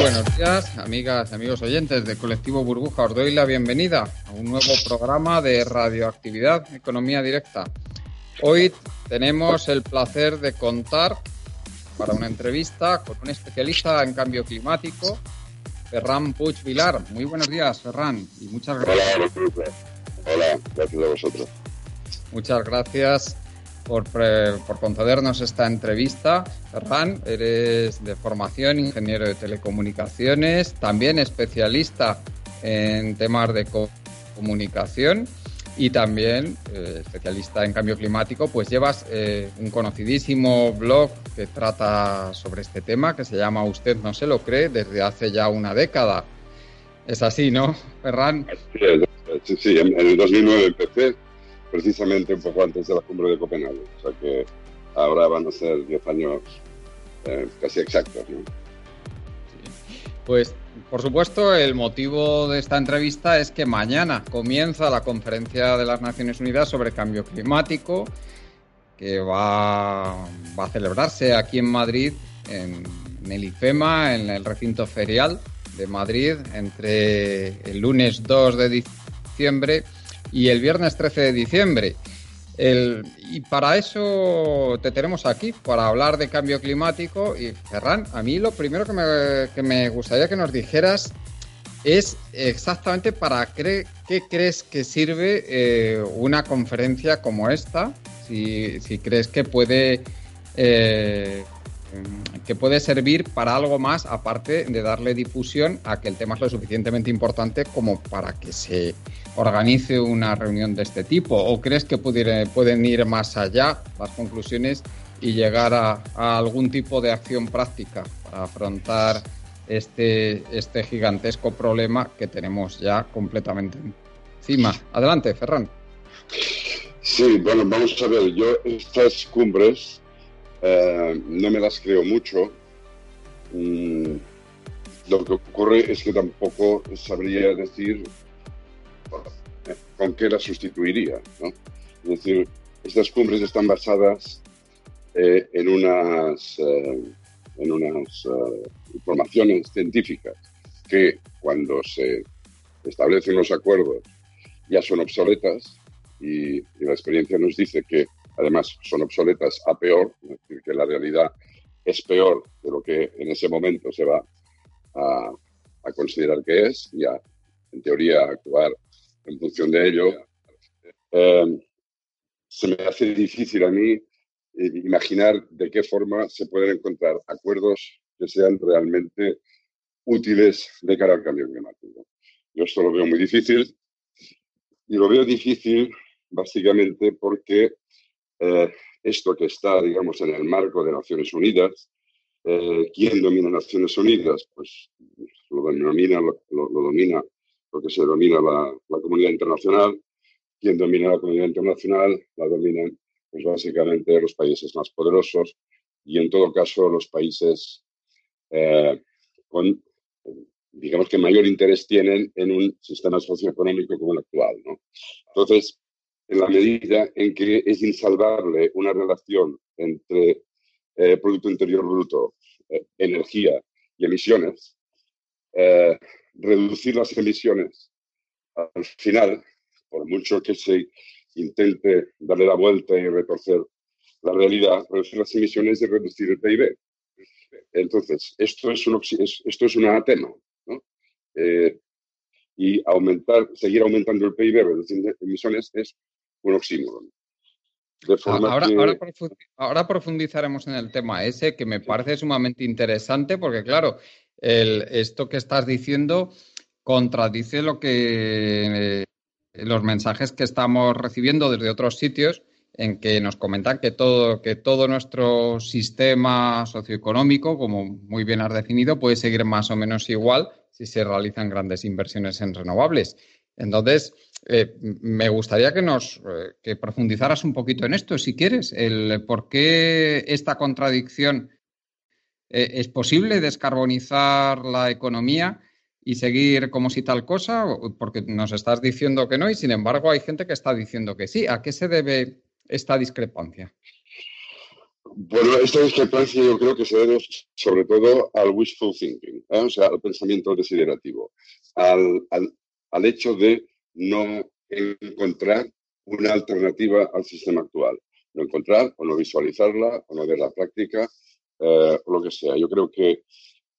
Buenos días, amigas y amigos oyentes de Colectivo Burbuja. Os doy la bienvenida a un nuevo programa de radioactividad, economía directa. Hoy tenemos el placer de contar para una entrevista con un especialista en cambio climático, Ferran Puig Vilar. Muy buenos días, Ferran, y muchas gracias. Hola, gracias a vosotros. Muchas gracias por, concedernos esta entrevista. Ferran, eres de formación ingeniero de telecomunicaciones, también especialista en temas de comunicación y también eh, especialista en cambio climático, pues llevas eh, un conocidísimo blog que trata sobre este tema que se llama Usted no se lo cree desde hace ya una década. Es así, ¿no, Ferran? Sí, sí, en, el 2009 empecé precisamente un poco antes de la cumbre de Copenhague. O sea que ahora van a ser 10 años eh, casi exactos. Pues, por supuesto, el motivo de esta entrevista es que mañana comienza la conferencia de las Naciones Unidas sobre cambio climático, que va, va a celebrarse aquí en Madrid, en, en el IFEMA, en el recinto ferial de Madrid, entre el lunes 2 de diciembre y el viernes 13 de diciembre. El, y para eso te tenemos aquí, para hablar de cambio climático. Y Ferran, a mí lo primero que me, que me gustaría que nos dijeras es exactamente para qué, crees que sirve eh, una conferencia como esta, si, si crees que puede eh, que puede servir para algo más aparte de darle difusión a que el tema es lo suficientemente importante como para que se organice una reunión de este tipo? ¿O crees que pueden ir más allá las conclusiones y llegar a, algún tipo de acción práctica para afrontar este, este gigantesco problema que tenemos ya completamente encima? Adelante, Ferran. Sí, bueno, vamos a ver, yo estas cumbres eh, no me las creo mucho. Mm, lo que ocurre es que tampoco sabría decir con qué las sustituiría. Es decir, estas cumbres están basadas eh, en unas, eh, en unas eh, informaciones científicas que cuando se establecen los acuerdos ya son obsoletas y, y la experiencia nos dice que además son obsoletas a peor, es decir, que la realidad es peor de lo que en ese momento se va a, a considerar que es y a, en teoría, actuar en función de ello. Eh, se me hace difícil a mí eh, imaginar de qué forma se pueden encontrar acuerdos que sean realmente útiles de cara al cambio climático. Yo esto lo veo muy difícil y lo veo difícil básicamente porque eh, esto que está, digamos, en el marco de Naciones Unidas, eh, ¿quién domina Naciones Unidas? Pues lo lo domina lo que se denomina la, la, comunidad internacional. ¿Quién domina la comunidad internacional? La dominan, pues básicamente, los países más poderosos y, en todo caso, los países eh, con, digamos que mayor interés tienen en un sistema socioeconómico como el actual. ¿no? Entonces, en la medida en que es insalvable una relación entre eh, Producto Interior Bruto, eh, energía y emisiones, eh, reducir las emisiones al final, por mucho que se intente darle la vuelta y retorcer la realidad, reducir las emisiones y reducir el PIB. Entonces, esto es un, esto es un anatema. ¿no? Eh, y aumentar, seguir aumentando el PIB reduciendo emisiones es un oxímoron. Ahora, que... ahora, ahora, profundizaremos en el tema ese, que me parece sumamente interesante, porque claro, el, esto que estás diciendo contradice lo que eh, los mensajes que estamos recibiendo desde otros sitios en que nos comentan que todo, que todo nuestro sistema socioeconómico, como muy bien has definido, puede seguir más o menos igual si se realizan grandes inversiones en renovables. Entonces, eh, me gustaría que nos eh, que profundizaras un poquito en esto, si quieres, el por qué esta contradicción es posible descarbonizar la economía y seguir como si tal cosa, porque nos estás diciendo que no y sin embargo hay gente que está diciendo que sí. ¿A qué se debe esta discrepancia? Bueno, esta discrepancia yo creo que se debe sobre todo al wishful thinking, ¿eh? o sea, al pensamiento desiderativo, al, al, hecho de no encontrar una alternativa al sistema actual, no encontrar o no visualizarla o no ver la práctica eh, lo que sea. Yo creo que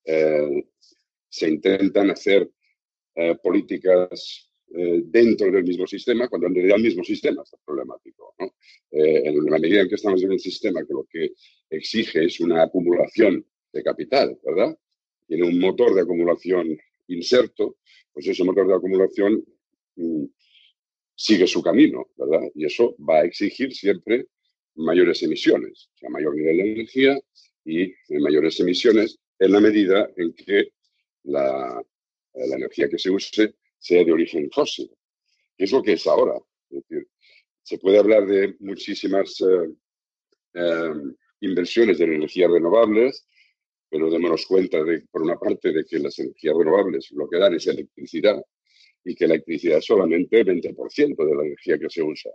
eh, se intentan hacer políticas eh, dentro del mismo sistema, cuando en realidad el mismo sistema está problemático. En la medida en que estamos en un sistema que lo que exige es una acumulación de capital, ¿verdad? Tiene un motor de acumulación inserto, pues ese motor de acumulación mm, sigue su camino, ¿verdad? Y eso va a exigir siempre mayores emisiones, o sea, mayor nivel de energía y mayores emisiones en la medida en que la, la energía que se use sea de origen fósil, que es lo que es ahora. Se puede hablar de muchísimas eh, eh, inversiones de energías renovables, pero démonos cuenta, de, por una parte, de que las energías renovables lo que dan es electricidad y que la electricidad es solamente el 20% de la energía que se usa.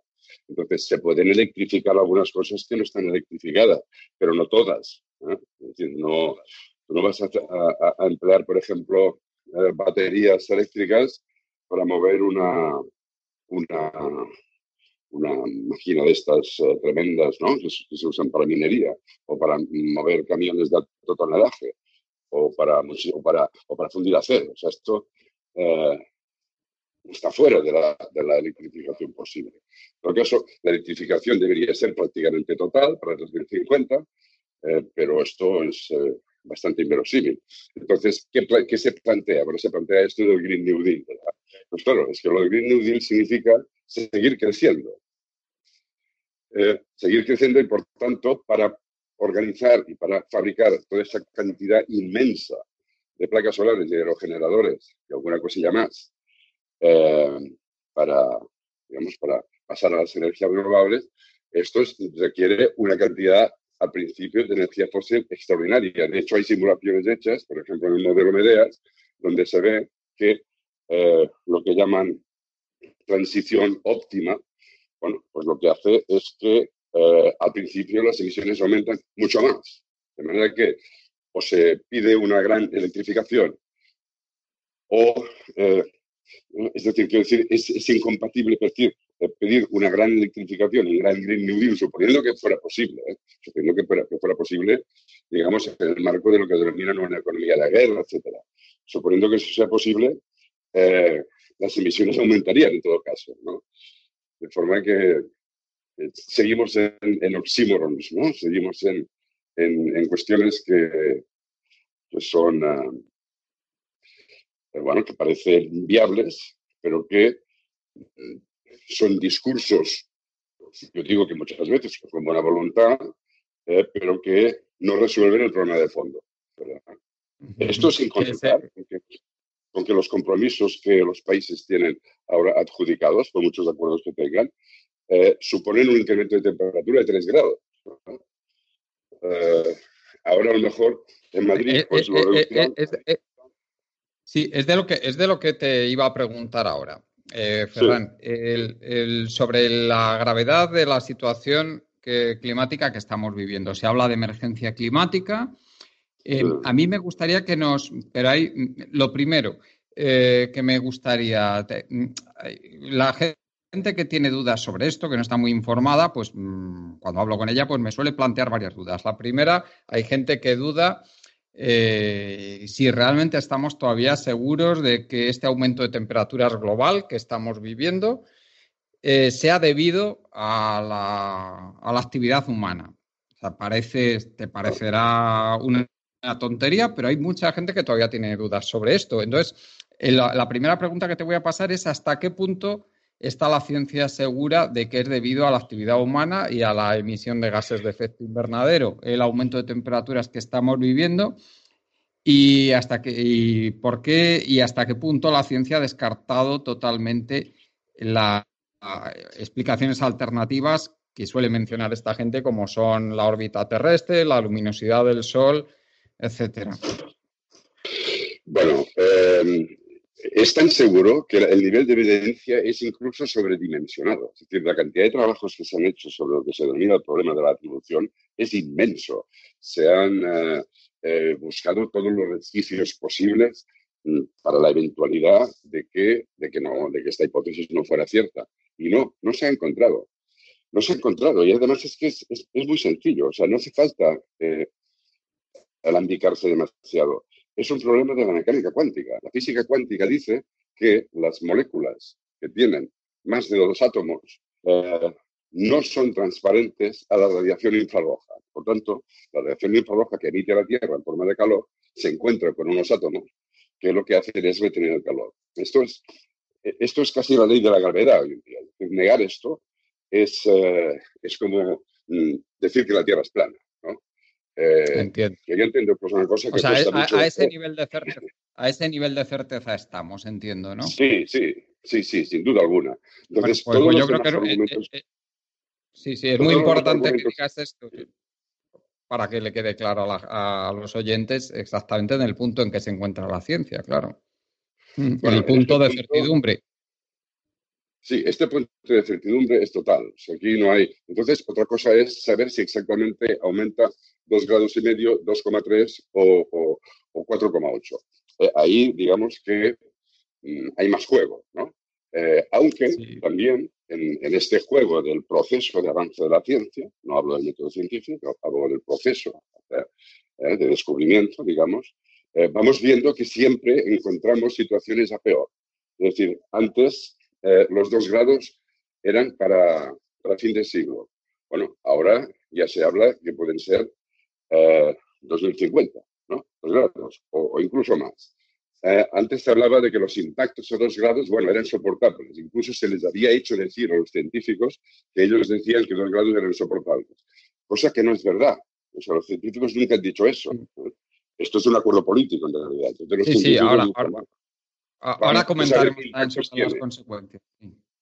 Entonces, se pueden electrificar algunas cosas que no están electrificadas, pero no todas. ¿eh? Es decir, no, no vas a, emplear, por ejemplo, baterías eléctricas para mover una, una, una máquina de estas eh, tremendas, ¿no? Que, se usan para minería, o para mover camiones de alto tonelaje, o para, o para, o para fundir acero. O sea, esto eh, está fuera de la, de la, electrificación posible. En todo caso, la electrificación debería ser prácticamente total para el 2050, eh, pero esto es bastante inverosímil. Entonces, ¿qué, ¿qué, se plantea? Bueno, se plantea esto del Green New Deal, ¿verdad? Pues claro, es que lo de Green New Deal significa seguir creciendo. Eh, seguir creciendo y, por tanto, para organizar y para fabricar toda esa cantidad inmensa de placas solares y aerogeneradores y alguna cosilla más eh, para, digamos, para pasar a las energías renovables, esto requiere una cantidad al principio de energía fósil extraordinaria. De hecho, hay simulaciones hechas, por ejemplo, en el modelo MEDEAS, donde se ve que eh, lo que llaman transición óptima, bueno, pues lo que hace es que eh, al principio las emisiones aumentan mucho más. De manera que o se pide una gran electrificación o, eh, es decir, quiero decir, es, incompatible decir, pedir una gran electrificación, un gran Green New Deal, suponiendo que fuera posible, suponiendo que fuera, que fuera, posible, digamos, en el marco de lo que denominan una economía de la guerra, etcétera. Suponiendo que eso sea posible, eh, las emisiones aumentarían en todo caso, ¿no? De forma que seguimos en, en oxímorons, ¿no? Seguimos en, en, cuestiones que, que son, eh, bueno, que parecen viables, pero que mm, son discursos, yo digo que muchas veces con buena voluntad, eh, pero que no resuelven el problema de fondo. Esto sin consultar, con que los compromisos que los países tienen ahora adjudicados, por muchos acuerdos que tengan, eh, suponen un incremento de temperatura de 3 grados. Eh, ahora a lo mejor en Madrid, eh, pues lo Sí, es de lo que es de lo que te iba a preguntar ahora, Ferran, sobre la gravedad de la situación climática que estamos viviendo. Se habla de emergencia climática, eh, a mí me gustaría que nos, pero hay, lo primero eh, que me gustaría, mm, la gente que tiene dudas sobre esto, que no está muy informada, pues mm, cuando hablo con ella, pues me suele plantear varias dudas. La primera, hay gente que duda eh, si realmente estamos todavía seguros de que este aumento de temperaturas global que estamos viviendo sea debido a la, a la actividad humana. O sea, parece, te parecerá una tontería, pero hay mucha gente que todavía tiene dudas sobre esto. Entonces, eh, la, primera pregunta que te voy a pasar es hasta qué punto está la ciencia segura de que es debido a la actividad humana y a la emisión de gases de efecto invernadero, el aumento de temperaturas que estamos viviendo y hasta qué por qué y hasta qué punto la ciencia ha descartado totalmente las explicaciones alternativas que suele mencionar esta gente como son la órbita terrestre, la luminosidad del sol, etcétera? Bueno, em, es tan seguro que el nivel de evidencia es incluso sobredimensionado. Es decir, la cantidad de trabajos que se han hecho sobre lo que se denomina el problema de la atribución es inmenso. Se han eh, eh, buscado todos los resquicios posibles mm, para la eventualidad de que, de, que no, de que esta hipótesis no fuera cierta. Y no, no se ha encontrado. No se ha encontrado. Y además es que es, muy sencillo. O sea, no hace falta eh, alambicarse demasiado es un problema de la mecánica cuántica. La física cuántica dice que las moléculas que tienen más de dos átomos eh, no son transparentes a la radiación infrarroja. Por tanto, la radiación infrarroja que emite la Tierra en forma de calor se encuentra con unos átomos que lo que hacen es retener el calor. Esto es, esto es casi la ley de la gravedad hoy en día. Negar esto es, eh, es como mm, decir que la Tierra es plana. Eh, entiendo. Que yo entiendo pues una cosa que o sea, a, ese nivel de certeza, a ese nivel de certeza estamos, entiendo, ¿no? Sí, sí, sí, sí, sin duda alguna. Entonces, pues, pues yo creo que eh, eh, sí, sí, es muy importante que digas esto para que le quede claro a, los oyentes exactamente en el punto en que se encuentra la ciencia, claro. en el punto de certidumbre. Sí, este punto de certidumbre es total. aquí no hay. Entonces, otra cosa es saber si exactamente aumenta 2 grados y medio, 2,3 o, 4,8. Eh, ahí, digamos que mm, hay más juego, ¿no? Eh, aunque también en, este juego del proceso de avance de la ciencia, no hablo del método científico, hablo del proceso eh, de descubrimiento, digamos, vamos viendo que siempre encontramos situaciones a peor. Es decir, antes los dos grados eran para, para fin de siglo. Bueno, ahora ya se habla que pueden ser 2050, eh, ¿no? Dos grados, o, incluso más. Eh, antes se hablaba de que los impactos a dos grados, bueno, eran soportables. Incluso se les había hecho decir a los científicos que ellos decían que dos grados eran soportables. Cosa que no es verdad. O sea, los científicos nunca han dicho eso. Esto es un acuerdo político, en realidad. sí, sí, ahora, ahora, comentaremos las consecuencias.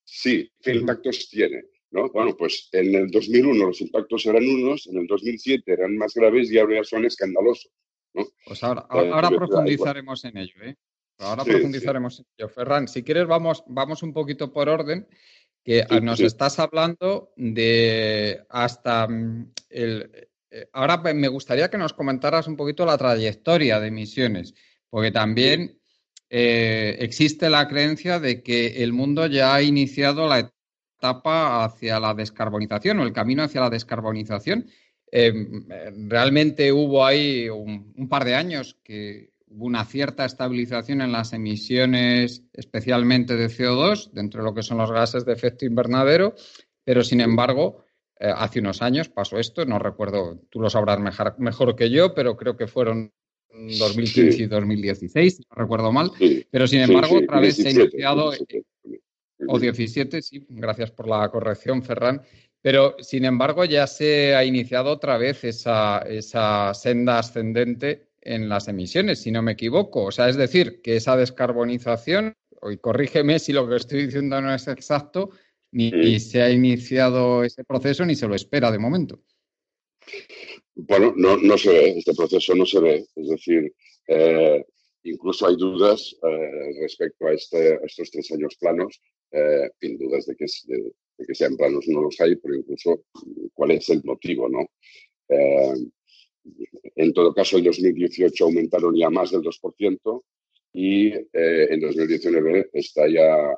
Sí, ¿qué impactos tiene? Bueno, pues en el 2001 los impactos eran unos, en el 2007 eran más graves y ahora son escandalosos. Pues ahora, eh, profundizaremos en ello, ¿eh? Ahora profundizaremos en ello. Ferran, si quieres vamos, vamos un poquito por orden, que nos estás hablando de hasta mm, el... Eh, ahora me gustaría que nos comentaras un poquito la trayectoria de emisiones, porque también eh, existe la creencia de que el mundo ya ha iniciado la etapa hacia la descarbonización o el camino hacia la descarbonización. Em, realmente hubo ahí un, par de años que hubo una cierta estabilización en las emisiones, especialmente de CO2, dentro de lo que son los gases de efecto invernadero, pero sin embargo, eh, hace unos años pasó esto, no recuerdo, tú lo sabrás mejor, que yo, pero creo que fueron 2015 y 2016, no recuerdo mal, pero sin embargo, otra vez se ha iniciado o 17, sí, gracias por la corrección, Ferran. Pero, sin embargo, ya se ha iniciado otra vez esa, esa senda ascendente en las emisiones, si no me equivoco. O sea, es decir, que esa descarbonización, y corrígeme si lo que estoy diciendo no es exacto, ni, se ha iniciado ese proceso ni se lo espera de momento. Bueno, no, no se ve, este proceso no se ve. Es decir, eh, incluso hay dudas eh, respecto a, este, a, estos tres años planos eh, sin dudas de que, sean planos no los hay, pero incluso cuál es el motivo, ¿no? Eh, en todo caso, en 2018 aumentaron ya más del 2% y eh, en 2019 está ya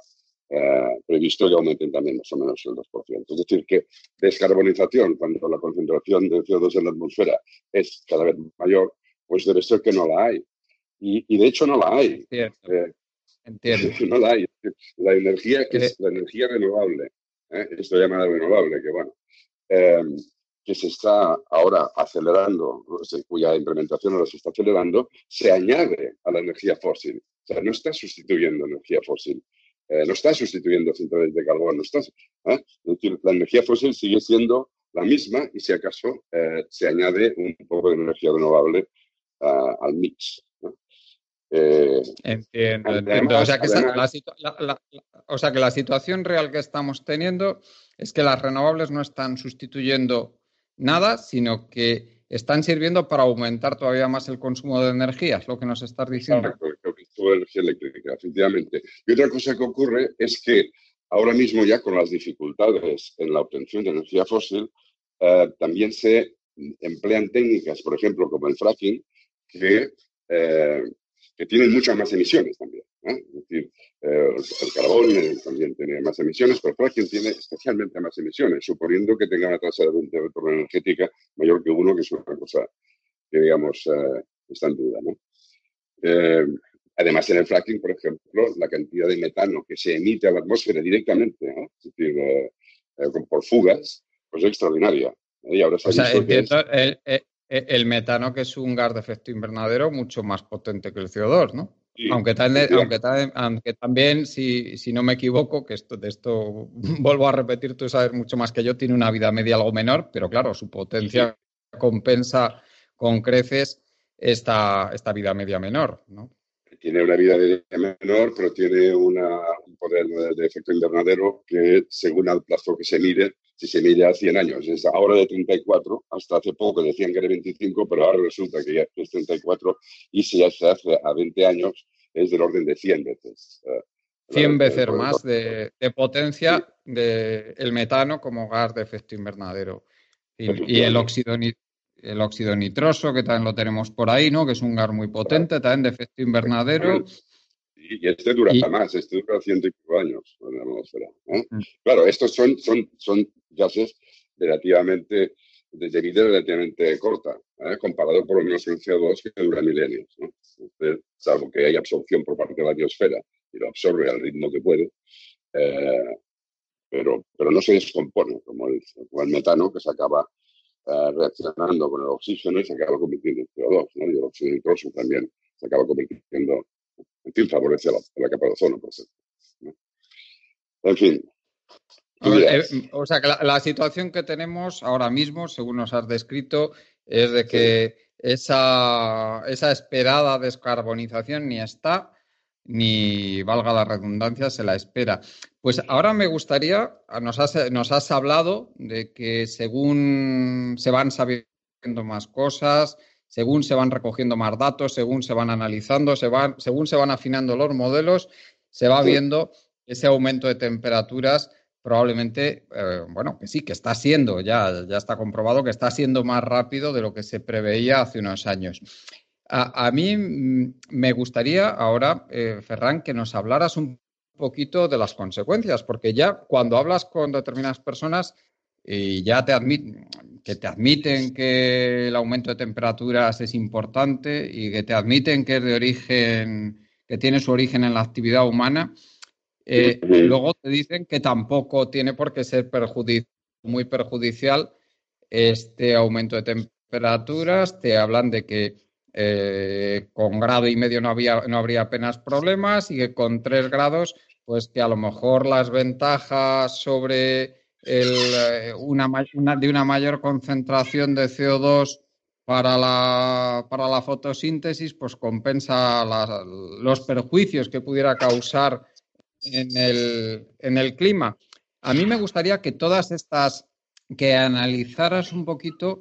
previsto que aumenten también más o menos el 2%. Es decir, que descarbonización, cuando la concentración de CO2 en la atmósfera es cada vez mayor, pues debe ser que no la hay. Y, y de hecho no la hay. Entiendo. No la hay. La energía que es la energía renovable, ¿eh? esto llamada renovable, que bueno, em, que se está ahora acelerando, cuya implementación ahora se está acelerando, se añade a la energía fósil. O sea, no está sustituyendo energía fósil. Eh, no está sustituyendo centrales de carbón, no está, ¿eh? es decir, la energía fósil sigue siendo la misma y si acaso se añade un poco de energía renovable ah, al mix. Eh, entiendo, entiendo. O sea, que la, situación real que estamos teniendo es que las renovables no están sustituyendo nada, sino que están sirviendo para aumentar todavía más el consumo de energía, es lo que nos estás diciendo. sobre energía eléctrica, efectivamente. Y otra cosa que ocurre es que ahora mismo ya con las dificultades en la obtención de energía fósil, eh, también se emplean técnicas, por ejemplo, como el fracking, que, eh, que tienen muchas más emisiones también. Es decir, el carbón también tiene más emisiones, pero el fracking tiene especialmente más emisiones, suponiendo que tenga una tasa de retorno energética mayor que uno, que es una cosa que, digamos, está en duda. ¿no? Eh, además, en el fracking, por ejemplo, la cantidad de metano que se emite a la atmósfera directamente, es decir, eh, eh, por fugas, pues es extraordinaria. Y ahora o sea, el, metano, que es un gas de efecto invernadero, mucho más potente que el CO2, ¿no? aunque, también, aunque, también, si, si, no me equivoco, que esto, de esto vuelvo a repetir, tú sabes mucho más que yo, tiene una vida media algo menor, pero claro, su potencia compensa con creces esta, esta vida media menor, ¿no? Tiene una vida media menor, pero tiene una, un poder de efecto invernadero que, según el plazo que se mide, si se mide a 100 años, es ahora de 34, hasta hace poco decían que era 25, pero ahora resulta que ya es 34 y si ya se hace a 20 años es del orden de 100 veces. 100 eh, veces más de, potencia del metano como gas de efecto invernadero. Y, y el óxido el óxido nitroso, que también lo tenemos por ahí, ¿no? Que es un gas muy potente, también de efecto invernadero. Y este dura más, este dura ciento y pico años en la atmósfera. Mm. Claro, estos son, son, son gases relativamente, de vida relativamente corta, ¿eh? comparado por lo menos con el CO2 que dura milenios. ¿no? salvo que hay absorción por parte de la biosfera y lo absorbe al ritmo que puede, eh, pero, pero no se descompone como el, como el metano que se acaba eh, reaccionando con el oxígeno y se acaba convirtiendo en CO2, ¿no? Y el óxido nitroso también se acaba convirtiendo, en fin, favorece la, la capa de ozono, por ejemplo. En fin. Eh, o sea, que la, situación que tenemos ahora mismo, según nos has descrito, es de que esa, esa esperada descarbonización ni está, ni valga la redundancia, se la espera. Pues ahora me gustaría, nos has, nos has hablado de que según se van sabiendo más cosas, según se van recogiendo más datos, según se van analizando, se van, según se van afinando los modelos, se va viendo ese aumento de temperaturas probablemente, eh, bueno, que sí, que está siendo, ya, ya está comprobado que está siendo más rápido de lo que se preveía hace unos años. A, mí mm, me gustaría ahora, eh, Ferran, que nos hablaras un poquito de las consecuencias, porque ya cuando hablas con determinadas personas y ya te admiten que te admiten que el aumento de temperaturas es importante y que te admiten que es de origen, que tiene su origen en la actividad humana, eh, luego te dicen que tampoco tiene por qué ser muy perjudicial este aumento de temperaturas, te hablan de que eh, con grado y medio no, había, no habría apenas problemas y que con tres grados, pues que a lo mejor las ventajas sobre el, eh, una, de una mayor concentración de CO2 para la, para la fotosíntesis, pues compensa los perjuicios que pudiera causar en el, en el clima. A mí me gustaría que todas estas, que analizaras un poquito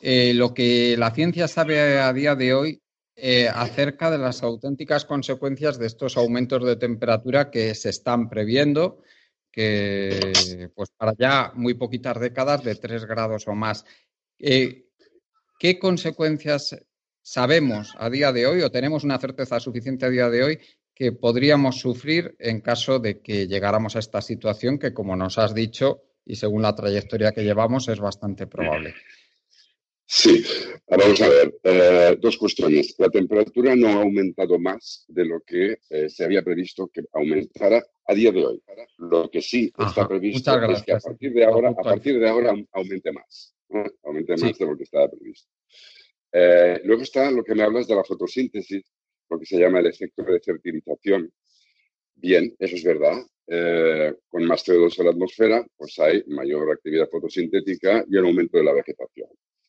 eh, lo que la ciencia sabe a día de hoy eh, acerca de las auténticas consecuencias de estos aumentos de temperatura que se están previendo, que pues para ya muy poquitas décadas de tres grados o más. Eh, ¿Qué consecuencias sabemos a día de hoy o tenemos una certeza suficiente a día de hoy que podríamos sufrir en caso de que llegáramos a esta situación que, como nos has dicho, y según la trayectoria que llevamos, es bastante probable? Sí, vamos a ver, eh, dos cuestiones. La temperatura no ha aumentado más de lo que eh, se había previsto que aumentara a día de hoy. Lo que sí está previsto es que a partir de ahora, a partir de ahora aumente más, aumente más de lo que estaba previsto. Eh, luego está lo que me hablas de la fotosíntesis, lo que se llama el efecto de fertilización. Bien, eso es verdad. con más CO2 en la atmósfera, pues hay mayor actividad fotosintética y el aumento de la vegetación.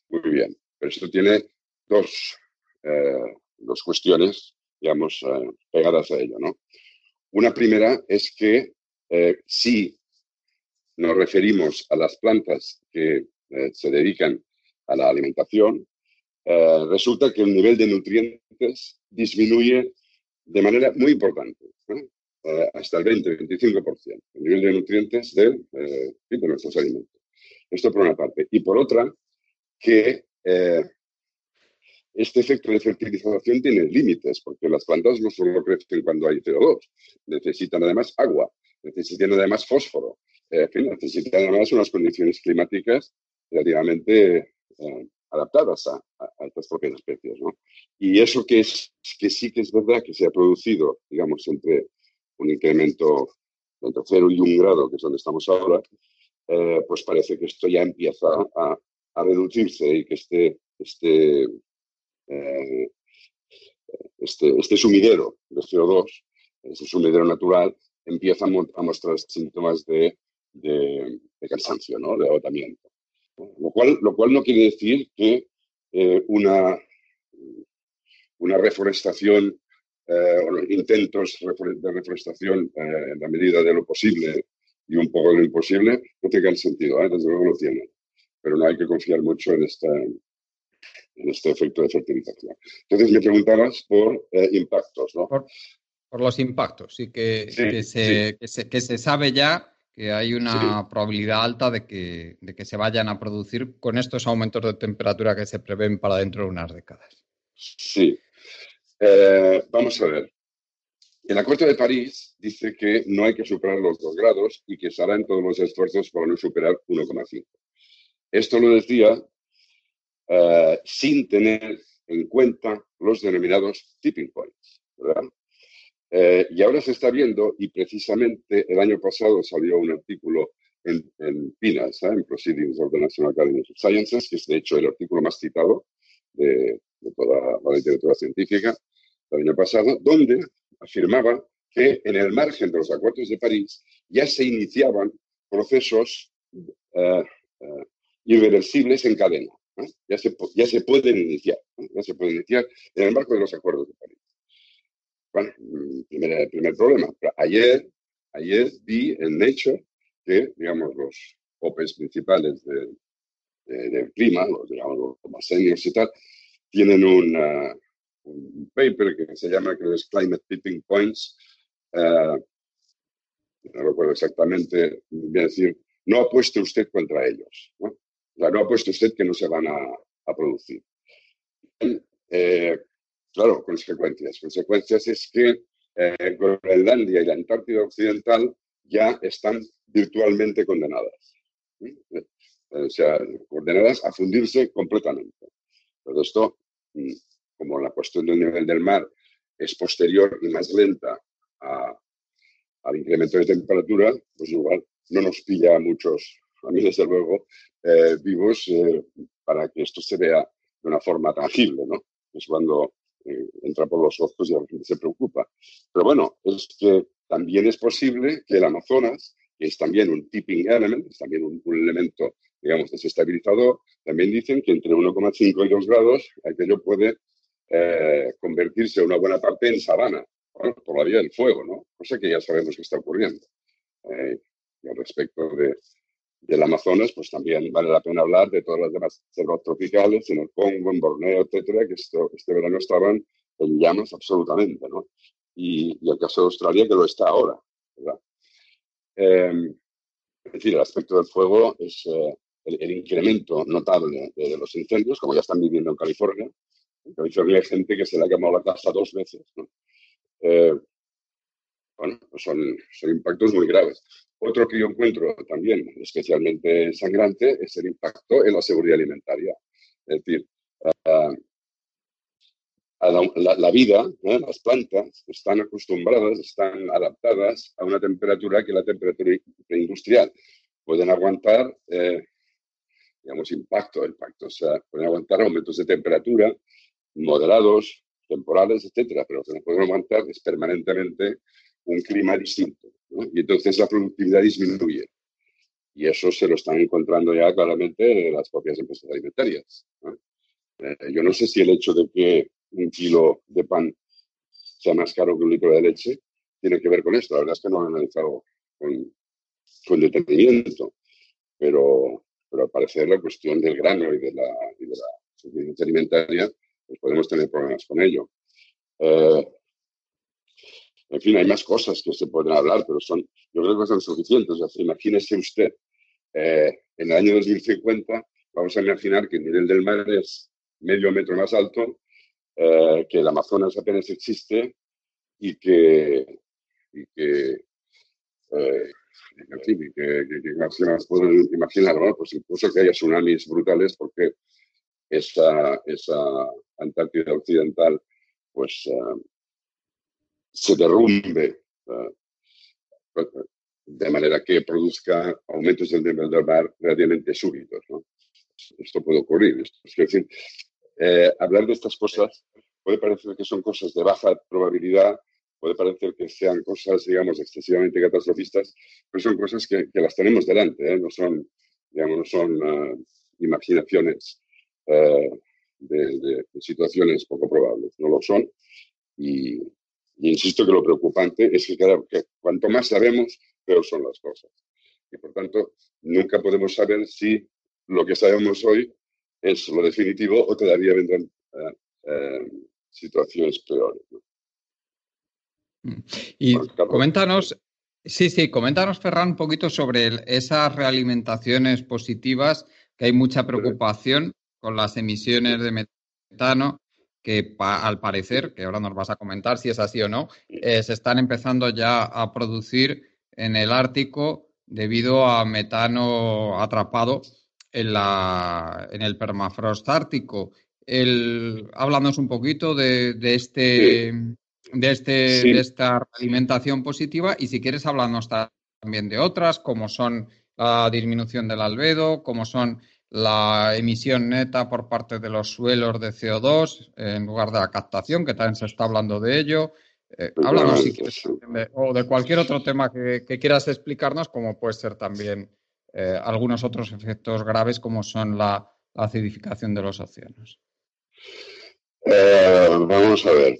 Muy bien, pero esto tiene dos, eh, dos cuestiones, digamos, eh, pegadas a ello, ¿no? Una primera es que eh, si nos referimos a las plantas que se dedican a la alimentación, resulta que el nivel de nutrientes disminuye de manera muy importante, eh, hasta el 20-25%, el nivel de nutrientes de, de nuestros alimentos. Esto por una parte. Y por otra, que este efecto de fertilización tiene límites, porque las plantas no solo crecen cuando hay CO2, necesitan además agua, necesitan además fósforo, eh, necesitan además unas condiciones climáticas relativamente eh, adaptadas a, estas propias especies. Y eso que, es, que sí que es verdad que se ha producido, digamos, entre un incremento entre 0 y 1 grado, que es donde estamos ahora, eh, pues parece que esto ya empieza a, reducirse y que este, este eh, este, este, sumidero de CO2, este sumidero natural, empieza a, mostrar síntomas de, cansancio, ¿no? de agotamiento. Lo cual, lo cual no quiere decir que eh, una, una reforestación eh, o intentos de reforestación en la medida de lo posible y un poco de lo imposible no tengan sentido, desde luego lo tienen. Pero no hay que confiar mucho en esta, en este efecto de fertilización. Entonces me preguntabas por eh, impactos, ¿no? Por, los impactos, sí que, que, se, que, se, sabe ya que hay una probabilidad alta de que, de que se vayan a producir con estos aumentos de temperatura que se prevén para dentro de unas décadas. Sí. Eh, vamos a ver. El Acuerdo de París dice que no hay que superar los dos grados y que se harán todos los esfuerzos para no superar 1,5. Esto lo decía eh, sin tener en cuenta los denominados tipping points. Eh, y ahora se está viendo, y precisamente el año pasado salió un artículo en, en PINAS, ¿eh? en Proceedings of the National Academy of Sciences, que es de hecho el artículo más citado de, toda la literatura científica del año pasado, donde afirmaba que en el margen de los acuerdos de París ya se iniciaban procesos irreversibles en cadena. Ya, se, ya se pueden iniciar, ya se pueden iniciar en el marco de los acuerdos de París. Bueno, mm, primer, primer problema. Ayer, ayer vi en Nature que, digamos, los OPEs principales del de, clima, los, digamos, los más seniors y tal, tienen una, un paper que se llama, que es Climate Tipping Points. Uh, no recuerdo exactamente, voy a decir, no apueste usted contra ellos. ¿no? no ha puesto usted que no se van a, producir. Eh, claro, consecuencias. Consecuencias es que eh, Groenlandia y la Antártida Occidental ya están virtualmente condenadas. ¿eh? O sea, condenadas a fundirse completamente. Todo esto, mm, como la cuestión del nivel del mar es posterior y más lenta al incremento de temperatura, pues igual no nos pilla a muchos a mí desde luego, eh, vivos para que esto se vea de una forma tangible, ¿no? Es cuando eh, entra por los ojos y la gente se preocupa. Pero bueno, es que también es posible que el Amazonas, que es también un tipping element, es también un, elemento, digamos, desestabilizador, también dicen que entre 1,5 y 2 grados aquello puede convertirse una buena parte en sabana, por la vía del fuego, ¿no? Cosa que ya sabemos que está ocurriendo. al respecto de, del Amazonas, pues también vale la pena hablar de todas las demás selvas tropicales, en el Congo, en Borneo, etcétera, que esto, este verano estaban en llamas absolutamente, ¿no? Y, el caso de Australia, que lo está ahora, ¿verdad? Em, es decir, el aspecto del fuego es eh, el, incremento notable de, los incendios, como ya están viviendo en California. En California hay gente que se le ha quemado la casa dos veces, ¿no? Eh, bueno, son, son impactos muy graves. Otro que yo encuentro también especialmente sangrante es el impacto en la seguridad alimentaria. Es decir, ah, la, vida, las plantas están acostumbradas, están adaptadas a una temperatura que la temperatura industrial. Pueden aguantar, eh, digamos, impacto, impacto, o sea, pueden aguantar aumentos de temperatura moderados, temporales, etcétera, pero lo que no pueden aguantar es permanentemente un clima distinto. Y entonces la productividad disminuye. Y eso se lo están encontrando ya claramente las propias empresas alimentarias. Eh, yo no sé si el hecho de que un kilo de pan sea más caro que un litro de leche tiene que ver con esto. La verdad es que no lo he analizado con, con detenimiento. Pero, pero al parecer la cuestión del grano y de la, y de la suficiencia alimentaria, pues podemos tener problemas con ello. Eh, En fin, hay más cosas que se pueden hablar, pero son, yo creo que son suficientes. O imagínese usted, eh, en el año 2050 vamos a imaginar que el nivel del mar es medio metro más alto, eh, que el Amazonas apenas existe y que, y que eh, en fin, que, que, más pueden imaginar, ¿no? Pues incluso que haya tsunamis brutales porque esa, esa Antártida Occidental, pues uh, se derrumbe uh, de manera que produzca aumentos del nivel del mar relativamente súbitos, ¿no? Esto puede ocurrir. Es decir, eh, hablar de estas cosas puede parecer que son cosas de baja probabilidad, puede parecer que sean cosas, digamos, excesivamente catastrofistas, pero son cosas que, las tenemos delante, ¿eh? no son, digamos, no son uh, imaginaciones uh, de, de, situaciones poco probables, no lo son. Y, y insisto que lo preocupante es que, cada, que cuanto más sabemos, peor son las cosas. Y por tanto, nunca podemos saber si lo que sabemos hoy es lo definitivo o todavía vendrán uh, situaciones peores. ¿no? Mm. Y coméntanos, sí, sí, coméntanos, Ferran, un poquito sobre esas realimentaciones positivas, que hay mucha preocupación con las emisiones de metano, que al parecer, que ahora nos vas a comentar si es así o no, eh, se están empezando ya a producir en el Ártico debido a metano atrapado en, la, en el permafrost ártico. El, háblanos un poquito de, este, de, este, de esta alimentación positiva y si quieres hablarnos también de otras, como son la disminución del albedo, como son la emisión neta por parte de los suelos de CO2 en lugar de la captación, que también se está hablando de ello. Eh, háblanos si quieres, o de cualquier otro tema que, quieras explicarnos, como puede ser también eh, algunos otros efectos graves como son la, acidificación de los océanos. Eh, vamos a ver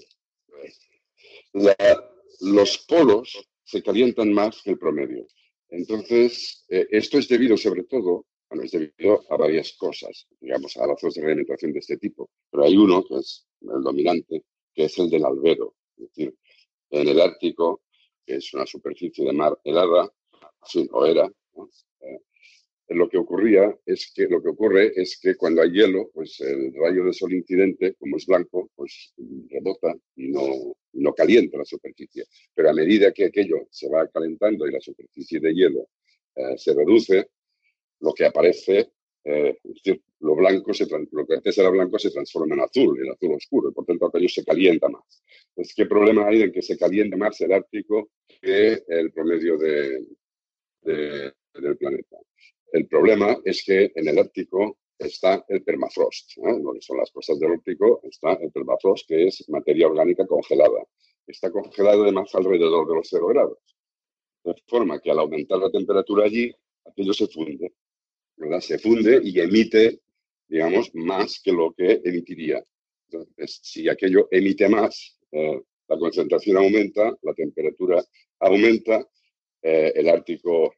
los polos se calientan más que el promedio. Entonces, eh, esto es debido sobre todo, bueno, es debido a varias cosas, digamos, a lazos de alimentación de este tipo. Pero hay uno que es el dominante, que es el del albedo. Es decir, en el Ártico, que es una superficie de mar helada, sí, o era, eh, lo que ocurría es que lo que ocurre es que cuando hay hielo, pues el rayo de sol incidente, como es blanco, pues rebota y no, no calienta la superficie. Pero a medida que aquello se va calentando y la superficie de hielo eh, se reduce, lo que aparece, eh, lo blanco, se, lo que antes era blanco se transforma en azul, en azul oscuro, y por tanto aquello se calienta más. Entonces, ¿qué problema hay en que se caliente más el Ártico que el promedio de, del planeta? El problema es que en el Ártico está el permafrost, ¿eh? lo que son las cosas del Ártico, está el permafrost, que es materia orgánica congelada. Está congelada además alrededor de los cero grados. De forma que al aumentar la temperatura allí, aquello se funde, ¿verdad? Se funde y emite, digamos, más que lo que emitiría. Entonces, si aquello emite más, eh, la concentración aumenta, la temperatura aumenta, eh, el Ártico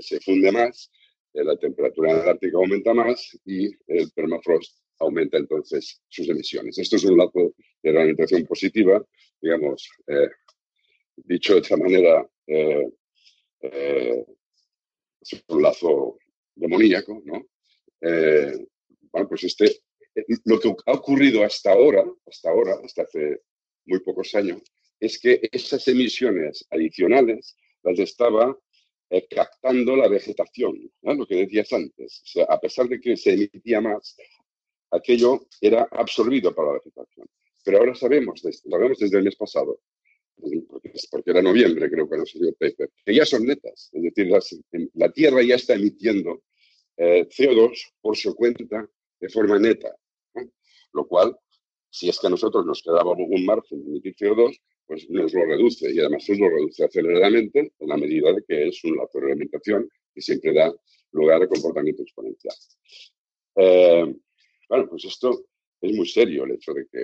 se funde más eh, la temperatura en el Ártico aumenta más y el permafrost aumenta entonces sus emisiones. Esto es un lado de la orientación positiva, digamos, eh, dicho de esta manera, eh, es un lazo demoníaco, ¿no? bueno, pues este, lo que ha ocurrido hasta ahora, hasta ahora, hasta hace muy pocos años, es que esas emisiones adicionales las estaba eh, captando la vegetación, lo que decías antes. A pesar de que se emitía más, aquello era absorbido para la vegetación. Pero ahora sabemos, lo sabemos desde el mes pasado, porque, porque era noviembre, creo que no salió el paper, que ya son netas. Es decir, la Tierra ya está emitiendo eh, CO2 por su cuenta de forma neta. Lo cual, si es que a nosotros nos quedaba un margen de emitir CO2, pues nos lo reduce y además nos lo reduce aceleradamente en la medida de que es un lazo de alimentación que siempre da lugar a comportamiento exponencial. Eh, bueno, pues esto es muy serio el hecho de que,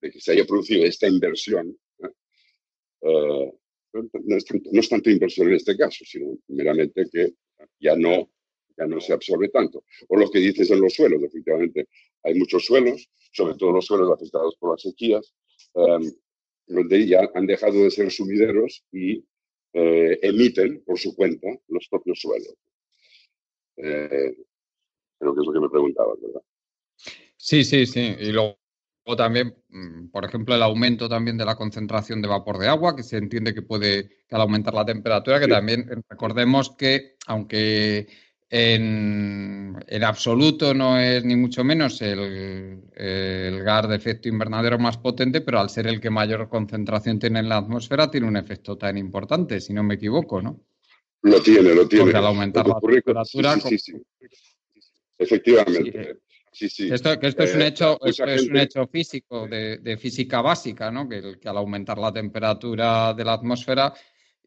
de que se haya producido esta inversión. Eh, no, es tanto, no, es tanto, inversión en este caso, sino meramente que ya no, ya no se absorbe tanto. O lo que dices en los suelos, efectivamente, hay muchos suelos, sobre todo los suelos afectados por las sequías, eh, donde ya han dejado de ser sumideros y eh, emiten por su cuenta los propios suelos. Eh, creo que es lo que me preguntabas, ¿verdad? Sí, sí, sí. Y luego también, mm, por ejemplo, el aumento también de la concentración de vapor de agua, que se entiende que puede, que al aumentar la temperatura, que también recordemos que, aunque en, absoluto no es ni mucho menos el, gas de efecto invernadero más potente, pero al ser el que mayor concentración tiene en la atmósfera, tiene un efecto tan importante, si no me equivoco, ¿no? Lo tiene, lo tiene. Porque al aumentar la temperatura... Sí, sí, Efectivamente. Sí, sí. Esto, que esto es un eh, hecho, es un hecho físico, de, física básica, ¿no? Que, que al aumentar la temperatura de la atmósfera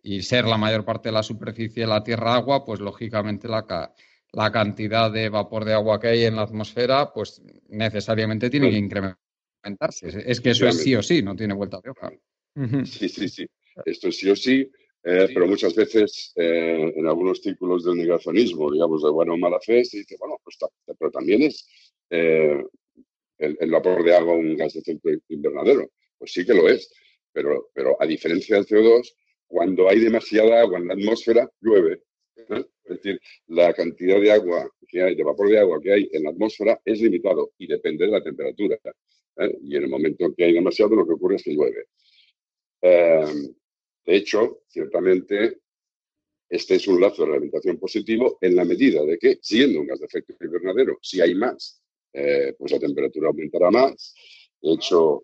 y ser la mayor parte de la superficie de la Tierra agua, pues lógicamente la, la cantidad de vapor de agua que hay en la atmósfera, pues necesariamente tiene que incrementarse. Es que eso es sí o sí, no tiene vuelta de hoja. Sí, sí, sí. Esto es sí o sí, eh, pero muchas veces eh, en algunos círculos del negacionismo, digamos, de buena o mala fe, se dice, bueno, pues pero también es eh, el, vapor de agua un gas de efecto invernadero. Pues sí que lo es, pero, pero a diferencia del CO2, cuando hay demasiada agua en la atmósfera, llueve. Es decir, la cantidad de agua que hay, de vapor de agua que hay en la atmósfera es limitado y depende de la temperatura. ¿eh? Y en el momento en que hay demasiado, lo que ocurre es que llueve. Eh, de hecho, ciertamente, este es un lazo de realimentación positivo en la medida de que, siendo un gas de efecto invernadero, si hay más, eh, pues la temperatura aumentará más. De hecho,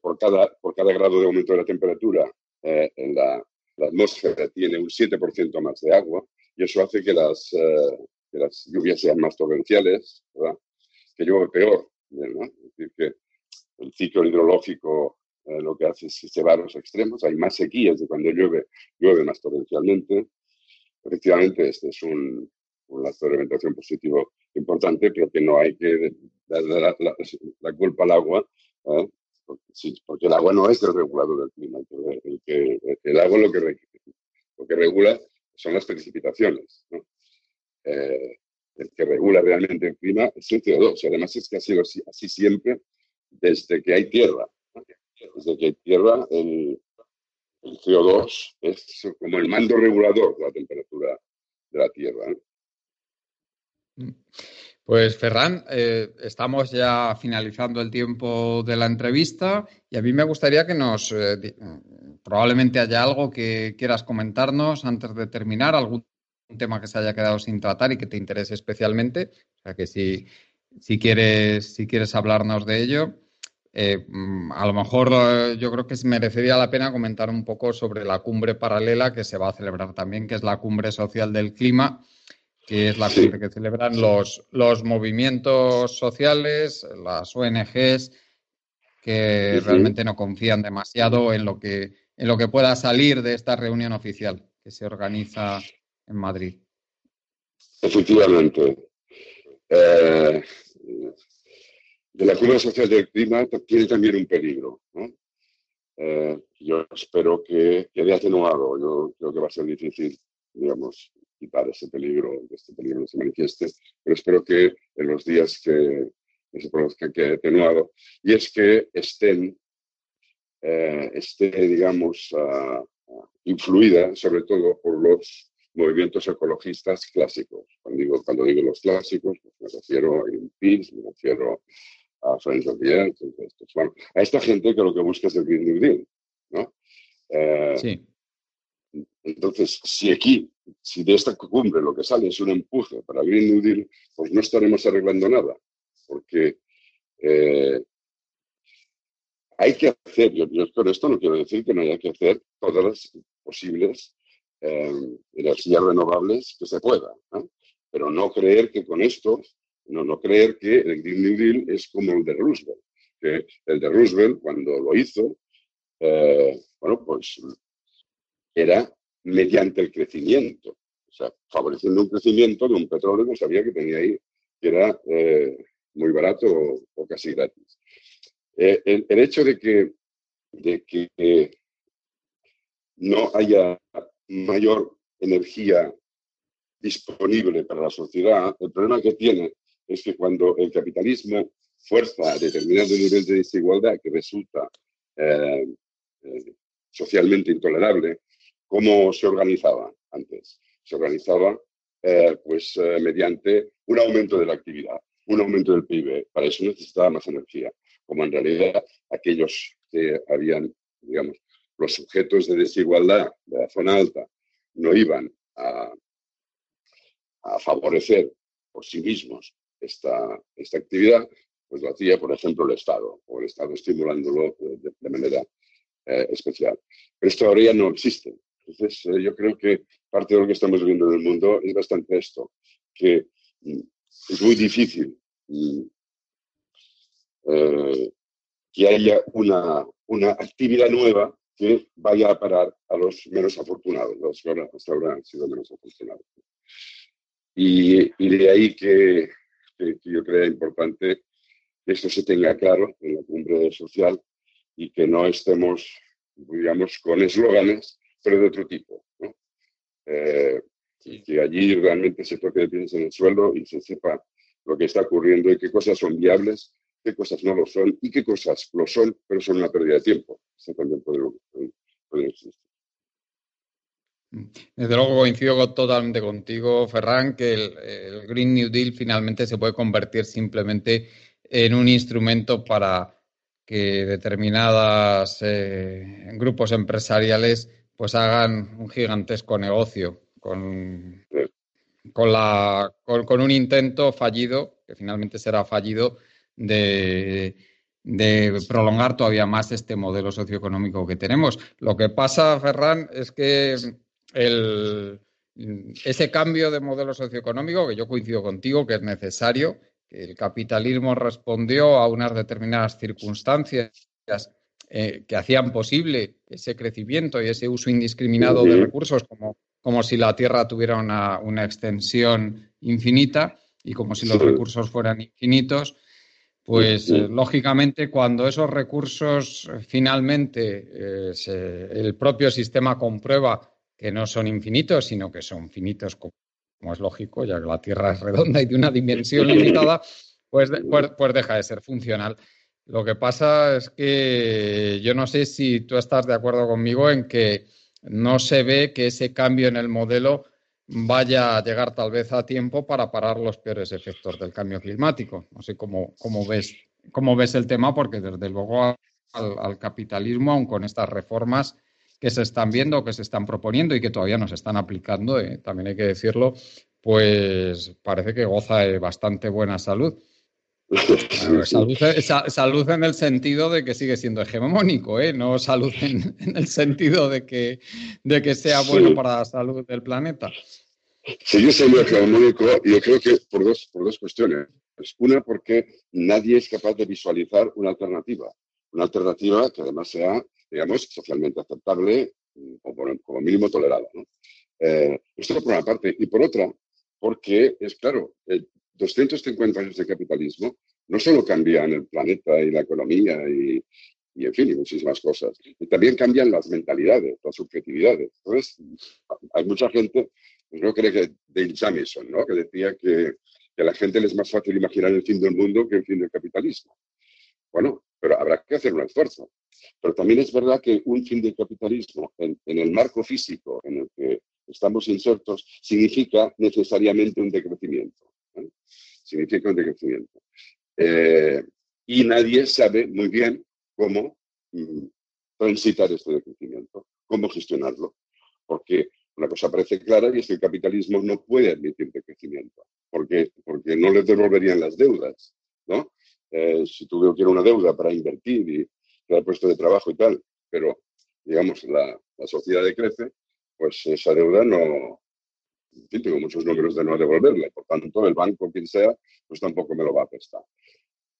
por, cada, por cada grado de aumento de la temperatura en la, la atmósfera tiene un 7% más de agua y eso hace que las, eh, que las lluvias sean más torrenciales, ¿verdad? que llueve peor. ¿no? Es decir, que el ciclo hidrológico eh, lo que hace es que se va a los extremos, hay más sequías de cuando llueve, llueve más torrencialmente. Efectivamente, este es un, un lazo de alimentación positivo importante, pero que no hay que darle la, la, culpa al agua, ¿eh? Porque, el agua no es el regulador del clima. El, agua lo que, lo que regula son las precipitaciones. Eh, el que regula realmente el clima es el CO2. Y además es que ha sido así, siempre desde que hay tierra. Desde que hay tierra, el, el, CO2 es como el mando regulador de la temperatura de la tierra. Mm. Pues Ferran, eh, estamos ya finalizando el tiempo de la entrevista y a mí me gustaría que nos, eh, probablemente haya algo que quieras comentarnos antes de terminar, algún tema que se haya quedado sin tratar y que te interese especialmente. O sea que si, si, quieres, si quieres hablarnos de ello, eh, mm, a lo mejor yo creo que merecería la pena comentar un poco sobre la cumbre paralela que se va a celebrar también, que es la cumbre social del clima que es la cumbre que celebran los, los movimientos sociales, las ONGs, que realmente no confían demasiado en lo que en lo que pueda salir de esta reunión oficial que se organiza en Madrid. Efectivamente. Eh, de la cumbre social del clima tiene también un peligro. Eh, yo espero que quede atenuado. Yo creo que va a ser difícil, digamos, ese peligro, que este peligro se manifieste, pero espero que en los días que, se produzcan quede atenuado, y es que estén, eh, esté, digamos, uh, influida sobre todo por los movimientos ecologistas clásicos. Cuando digo, cuando digo los clásicos, pues me refiero a Greenpeace, me refiero a Friends of the Earth, bueno, a esta gente que lo que busca es el Green New Deal, ¿no? Eh, sí. Entonces, si aquí, si de esta cumbre lo que sale es un empuje para Green New Deal, pues no estaremos arreglando nada, porque eh, hay que hacer, yo, con esto no quiero decir que no haya que hacer todas las posibles eh, energías renovables que se pueda, pero no creer que con esto, no, no creer que el Green New Deal es como el de Roosevelt, que el de Roosevelt cuando lo hizo, eh, bueno, pues era mediante el crecimiento, o sea, favoreciendo un crecimiento de un petróleo que sabía que tenía ahí, que era eh, muy barato o, casi gratis. Eh, el, hecho de que, de que eh, no haya mayor energía disponible para la sociedad, el problema que tiene es que cuando el capitalismo fuerza a determinado nivel de desigualdad que resulta socialmente intolerable, ¿cómo se organizaba antes? Se organizaba pues mediante un aumento de la actividad, un aumento del PIB. Para eso necesitaba más energía, como en realidad aquellos que habían, digamos, los sujetos de desigualdad de la zona alta no iban a, favorecer por sí mismos esta, actividad, pues lo hacía, por ejemplo, el Estado, o el Estado estimulándolo de, manera eh, especial. Pero esto ahora ya no existe. Entonces, eh, yo creo que parte de lo que estamos viendo en el mundo es bastante esto, que mm, es muy difícil mm, eh, que haya una, una actividad nueva que vaya a parar a los menos afortunados, los que hasta ahora han sido menos afortunados. Y, y de ahí que, que, yo creo importante que esto se tenga claro en la cumbre social y que no estemos, digamos, con eslóganes, pero de otro tipo. Eh, y que allí realmente se toque de pies en el suelo y se sepa lo que está ocurriendo y qué cosas son viables qué cosas no lo son y qué cosas lo son, pero son una pérdida de tiempo. Eso también puede, existir. Desde luego coincido totalmente contigo, Ferran, que el, Green New Deal finalmente se puede convertir simplemente en un instrumento para que determinados eh, grupos empresariales pues hagan un gigantesco negocio con, con, la, con un intento fallido, que finalmente será fallido, de, prolongar todavía más este modelo socioeconómico que tenemos. Lo que pasa, Ferran, es que ese cambio de modelo socioeconómico, que yo coincido contigo, que es necesario, que el capitalismo respondió a unas determinadas circunstancias eh, que hacían posible ese crecimiento y ese uso indiscriminado de recursos, como, como si la Tierra tuviera una, una extensión infinita y como si los recursos fueran infinitos pues eh, lógicamente cuando esos recursos eh, finalmente eh, el propio sistema comprueba que no son infinitos, sino que son finitos como, es lógico, ya que la Tierra es redonda y de una dimensión limitada, pues, pues, pues, deja de ser funcional. Lo que pasa es que yo no sé si tú estás de acuerdo conmigo en que no se ve que ese cambio en el modelo vaya a llegar tal vez a tiempo para parar los peores efectos del cambio climático. No sé cómo, cómo, ves, cómo ves el tema, porque desde luego al, capitalismo, aun con estas reformas que se están viendo, que se están proponiendo y que todavía no se están aplicando, eh, también hay que decirlo, pues parece que goza de bastante buena salud. Salud, en el sentido de que sigue siendo hegemónico, ¿eh? no salud en, el sentido de que, de que sea bueno para la salud del planeta. Sigue siendo hegemónico, yo creo que por dos, por dos cuestiones. Una, porque nadie es capaz de visualizar una alternativa. Una alternativa que además sea, digamos, socialmente aceptable o como mínimo tolerada. Eh, esto por una parte. Y por otra, porque es claro, 250 años de capitalismo no solo cambian el planeta y la economía y, en fin, y muchísimas cosas. Y también cambian las mentalidades, las subjetividades. Entonces, hay mucha gente, pues no creo que Dale Jamison, ¿no? que decía que, que, a la gente le es más fácil imaginar el fin del mundo que el fin del capitalismo. Bueno, pero habrá que hacer un esfuerzo. Pero también es verdad que un fin del capitalismo en el marco físico en el que estamos insertos significa necesariamente un decrecimiento significa un decrecimiento. Eh, y nadie sabe muy bien cómo mm, transitar este decrecimiento, cómo gestionarlo, porque una cosa parece clara y es que el capitalismo no puede admitir decrecimiento, porque, porque no le devolverían las deudas, ¿no? Eh, si tú una deuda para invertir y crear puesto de trabajo y tal, pero digamos la, la sociedad decrece, pues esa deuda no, tengo muchos números de no devolverle, por tanto, el banco, quien sea, pues tampoco me lo va a prestar.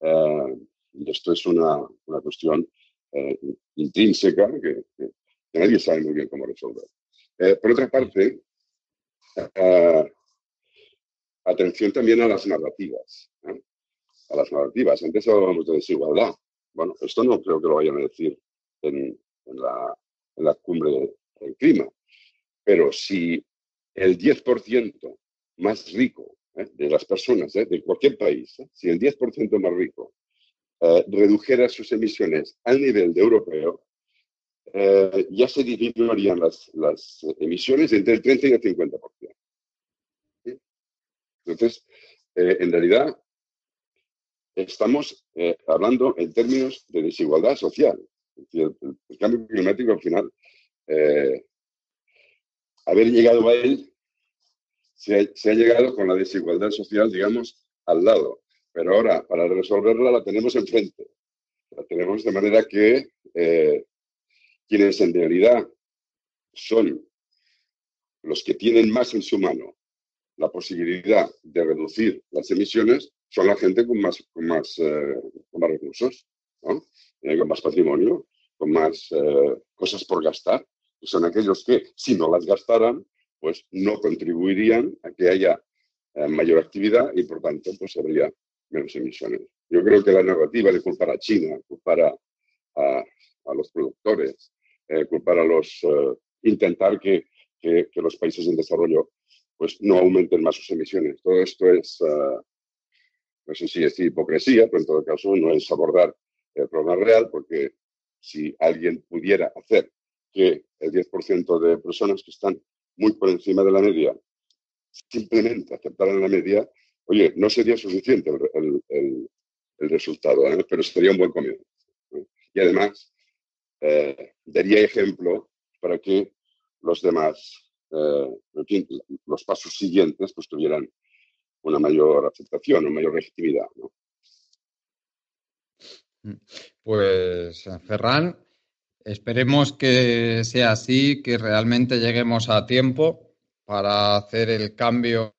Eh, y esto es una, una cuestión eh, intrínseca que, nadie sabe muy bien cómo resolver. Eh, por otra parte, atención también a las narrativas. A las narrativas. Antes hablábamos de desigualdad. Bueno, esto no creo que lo vayan a decir en, en, la, en la, cumbre del clima. Pero si el 10% más rico ¿eh? de las personas ¿eh? de cualquier país, ¿eh? si el 10% más rico redujera sus emisiones al nivel de europeo, eh, ya se disminuirían las, las, emisiones entre el 30 y el 50%. Entonces, eh, en realidad, estamos eh, hablando en términos de desigualdad social. el, cambio climático, al final, haber llegado a él, se ha, llegado con la desigualdad social, digamos, al lado. Pero ahora, para resolverla, la tenemos enfrente. La tenemos de manera que quienes en realidad son los que tienen más en su mano la posibilidad de reducir las emisiones, son la gente con más, con más, eh, con más recursos, eh, con más patrimonio, con más eh, cosas por gastar. Son aquellos que, si no las gastaran, pues no contribuirían a que haya mayor actividad y, por tanto, pues habría menos emisiones. Yo creo que la narrativa de culpar a China, culpar a, a los productores, eh, culpar a los, eh, intentar que, que, los países en desarrollo pues no aumenten más sus emisiones. Todo esto es, eh, no sé si es hipocresía, pero en todo caso no es abordar el problema real, porque si alguien pudiera hacer que el 10% de personas que están muy por encima de la media simplemente aceptaran la media, oye, no sería suficiente el, el, resultado, pero sería un buen comienzo. Y además, eh, daría ejemplo para que los demás, eh, los pasos siguientes, pues tuvieran una mayor aceptación, una mayor legitimidad. Pues, Ferran, esperemos que sea así, que realmente lleguemos a tiempo para hacer el cambio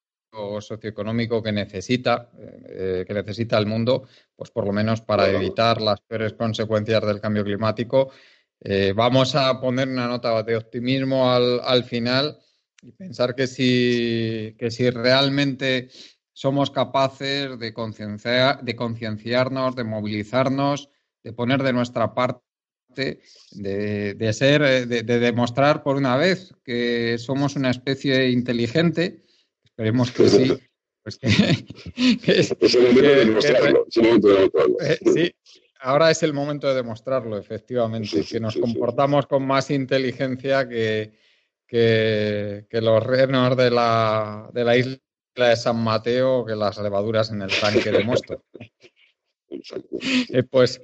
socioeconómico que necesita, eh, que necesita el mundo, pues por lo menos para evitar las peores consecuencias del cambio climático. Eh, vamos a poner una nota de optimismo al, final y pensar que si, que si realmente somos capaces de concienciar, de concienciarnos, de movilizarnos, de poner de nuestra parte, de, ser, eh, de, demostrar por una vez que somos una especie inteligente, esperemos que sí. Pues que, es, sí, ahora es el momento de demostrarlo, efectivamente, que nos comportamos con más inteligencia que, que, los renos de la, de la isla de San Mateo que las levaduras en el tanque de Mosto. Eh, pues,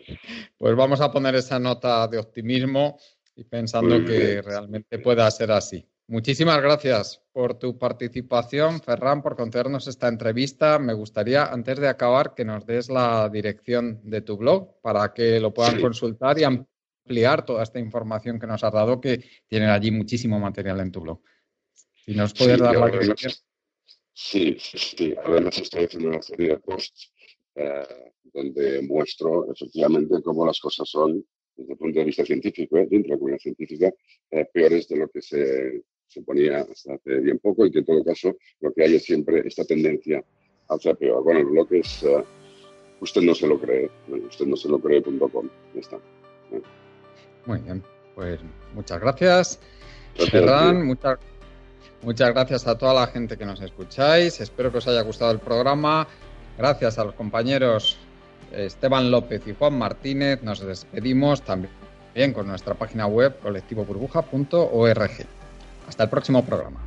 pues vamos a poner esa nota de optimismo y pensando que realmente pueda ser así. Muchísimas gracias por tu participación, Ferran, por concedernos esta entrevista. Me gustaría, antes de acabar, que nos des la dirección de tu blog para que lo puedan consultar y ampliar toda esta información que nos has dado, que tienen allí muchísimo material en tu blog. Si nos puedes dar la dirección. Sí, sí, Además estoy haciendo una serie de posts eh, donde muestro efectivamente cómo las cosas son desde el punto de vista científico, ¿eh? dentro de la comunidad científica, eh, peores de lo que se se ponía hasta hace bien poco y que en todo caso lo que hay es siempre esta tendencia hacia peor. Bueno, el blog es uh, usted no se lo cree, usted no se lo cree.com. Está. Muy bien, pues muchas gracias. gracias muchas, muchas gracias a toda la gente que nos escucháis. Espero que os haya gustado el programa. Gracias a los compañeros Esteban López y Juan Martínez. Nos despedimos también con nuestra página web colectivoburbuja.org. Hasta el próximo programa.